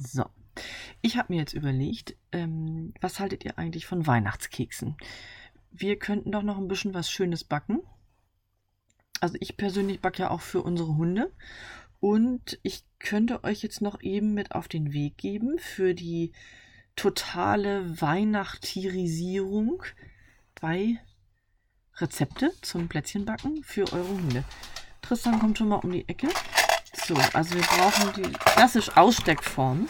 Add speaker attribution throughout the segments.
Speaker 1: So. Ich habe mir jetzt überlegt, ähm, was haltet ihr eigentlich von Weihnachtskeksen? Wir könnten doch noch ein bisschen was Schönes backen. Also ich persönlich backe ja auch für unsere Hunde. Und ich könnte euch jetzt noch eben mit auf den Weg geben für die totale Weihnachtierisierung zwei Rezepte zum Plätzchenbacken für eure Hunde. Tristan kommt schon mal um die Ecke. So, also wir brauchen die klassisch Aussteckform.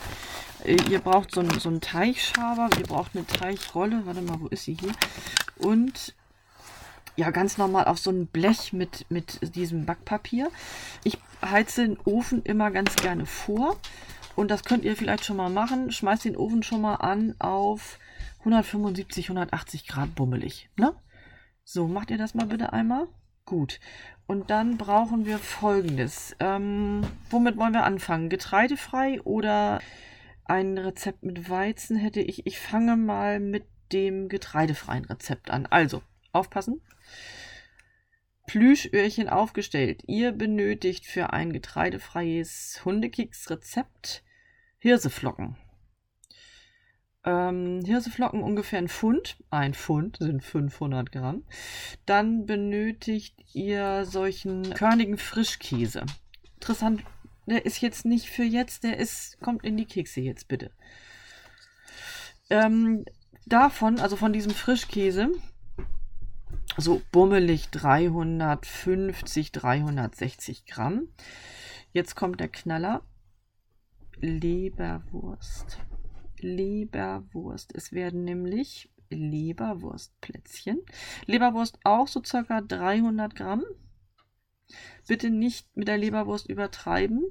Speaker 1: Äh, ihr braucht so einen, so einen Teichschaber, ihr braucht eine Teichrolle. Warte mal, wo ist sie hier? Und ja, ganz normal auf so ein Blech mit, mit diesem Backpapier. Ich heize den Ofen immer ganz gerne vor. Und das könnt ihr vielleicht schon mal machen. Schmeißt den Ofen schon mal an auf 175, 180 Grad bummelig. Ne? So, macht ihr das mal bitte einmal? Gut. Und dann brauchen wir folgendes. Ähm, womit wollen wir anfangen? Getreidefrei oder ein Rezept mit Weizen hätte ich. Ich fange mal mit dem getreidefreien Rezept an. Also, aufpassen. Plüschöhrchen aufgestellt. Ihr benötigt für ein getreidefreies Hundekeks-Rezept Hirseflocken. Ähm, Hirseflocken ungefähr ein Pfund. Ein Pfund sind 500 Gramm. Dann benötigt ihr solchen körnigen Frischkäse. Interessant, der ist jetzt nicht für jetzt, der ist, kommt in die Kekse jetzt bitte. Ähm, davon, also von diesem Frischkäse, so bummelig 350, 360 Gramm. Jetzt kommt der Knaller. Leberwurst. Leberwurst. Es werden nämlich Leberwurstplätzchen. Leberwurst auch so circa 300 Gramm. Bitte nicht mit der Leberwurst übertreiben.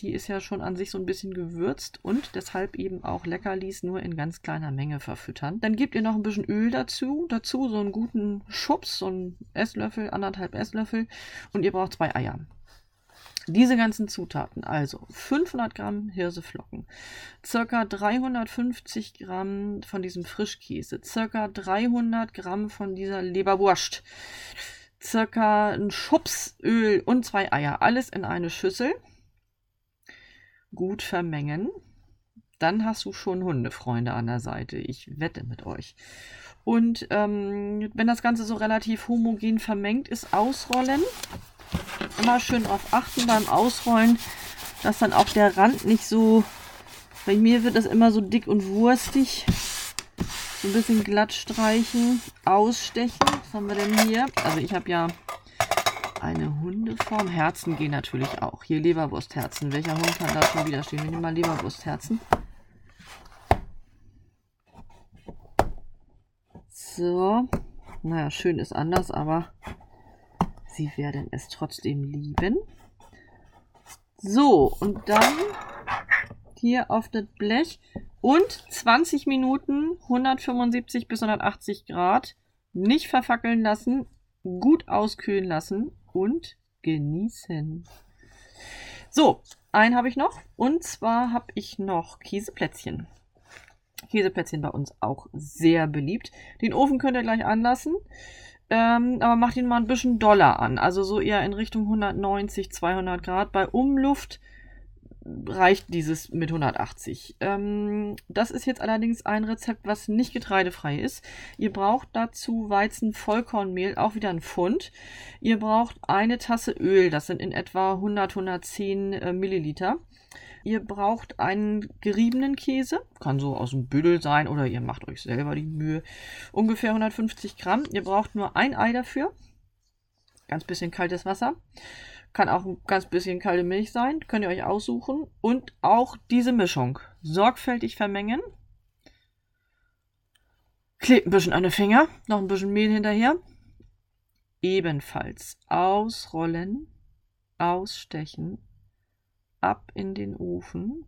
Speaker 1: Die ist ja schon an sich so ein bisschen gewürzt und deshalb eben auch Leckerlis nur in ganz kleiner Menge verfüttern. Dann gebt ihr noch ein bisschen Öl dazu, dazu so einen guten Schubs, so einen Esslöffel, anderthalb Esslöffel und ihr braucht zwei Eier. Diese ganzen Zutaten, also 500 Gramm Hirseflocken, circa 350 Gramm von diesem Frischkäse, circa 300 Gramm von dieser Leberwurst, circa ein Schubs Öl und zwei Eier, alles in eine Schüssel gut vermengen, dann hast du schon Hundefreunde an der Seite. Ich wette mit euch. Und ähm, wenn das Ganze so relativ homogen vermengt ist, ausrollen. Immer schön darauf achten beim Ausrollen, dass dann auch der Rand nicht so. Bei mir wird das immer so dick und wurstig. So ein bisschen glatt streichen, ausstechen. Was haben wir denn hier? Also ich habe ja eine Hundeform. Herzen gehen natürlich auch. Hier Leberwurstherzen. Welcher Hund kann da schon wieder stehen? Wir nehmen mal Leberwurstherzen. So. Naja, schön ist anders, aber sie werden es trotzdem lieben. So, und dann hier auf das Blech und 20 Minuten 175 bis 180 Grad nicht verfackeln lassen, gut auskühlen lassen und genießen. So, einen habe ich noch. Und zwar habe ich noch Käseplätzchen. Käseplätzchen bei uns auch sehr beliebt. Den Ofen könnt ihr gleich anlassen. Ähm, aber macht ihn mal ein bisschen doller an. Also so eher in Richtung 190, 200 Grad. Bei Umluft reicht dieses mit 180. Ähm, das ist jetzt allerdings ein Rezept, was nicht getreidefrei ist. Ihr braucht dazu Weizen-Vollkornmehl, auch wieder ein Pfund. Ihr braucht eine Tasse Öl, das sind in etwa 100, 110 äh, Milliliter. Ihr braucht einen geriebenen Käse, kann so aus dem Büdel sein oder ihr macht euch selber die Mühe. Ungefähr 150 Gramm. Ihr braucht nur ein Ei dafür. Ganz bisschen kaltes Wasser. Kann auch ein ganz bisschen kalte Milch sein. Könnt ihr euch aussuchen. Und auch diese Mischung. Sorgfältig vermengen. Klebt ein bisschen an den Finger. Noch ein bisschen Mehl hinterher. Ebenfalls ausrollen. Ausstechen. Ab in den Ofen.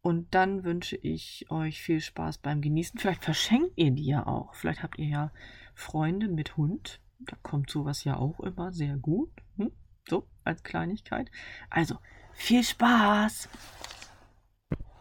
Speaker 1: Und dann wünsche ich euch viel Spaß beim Genießen. Vielleicht verschenkt ihr die ja auch. Vielleicht habt ihr ja Freunde mit Hund. Da kommt sowas ja auch immer sehr gut. Hm? So, als Kleinigkeit. Also, viel Spaß!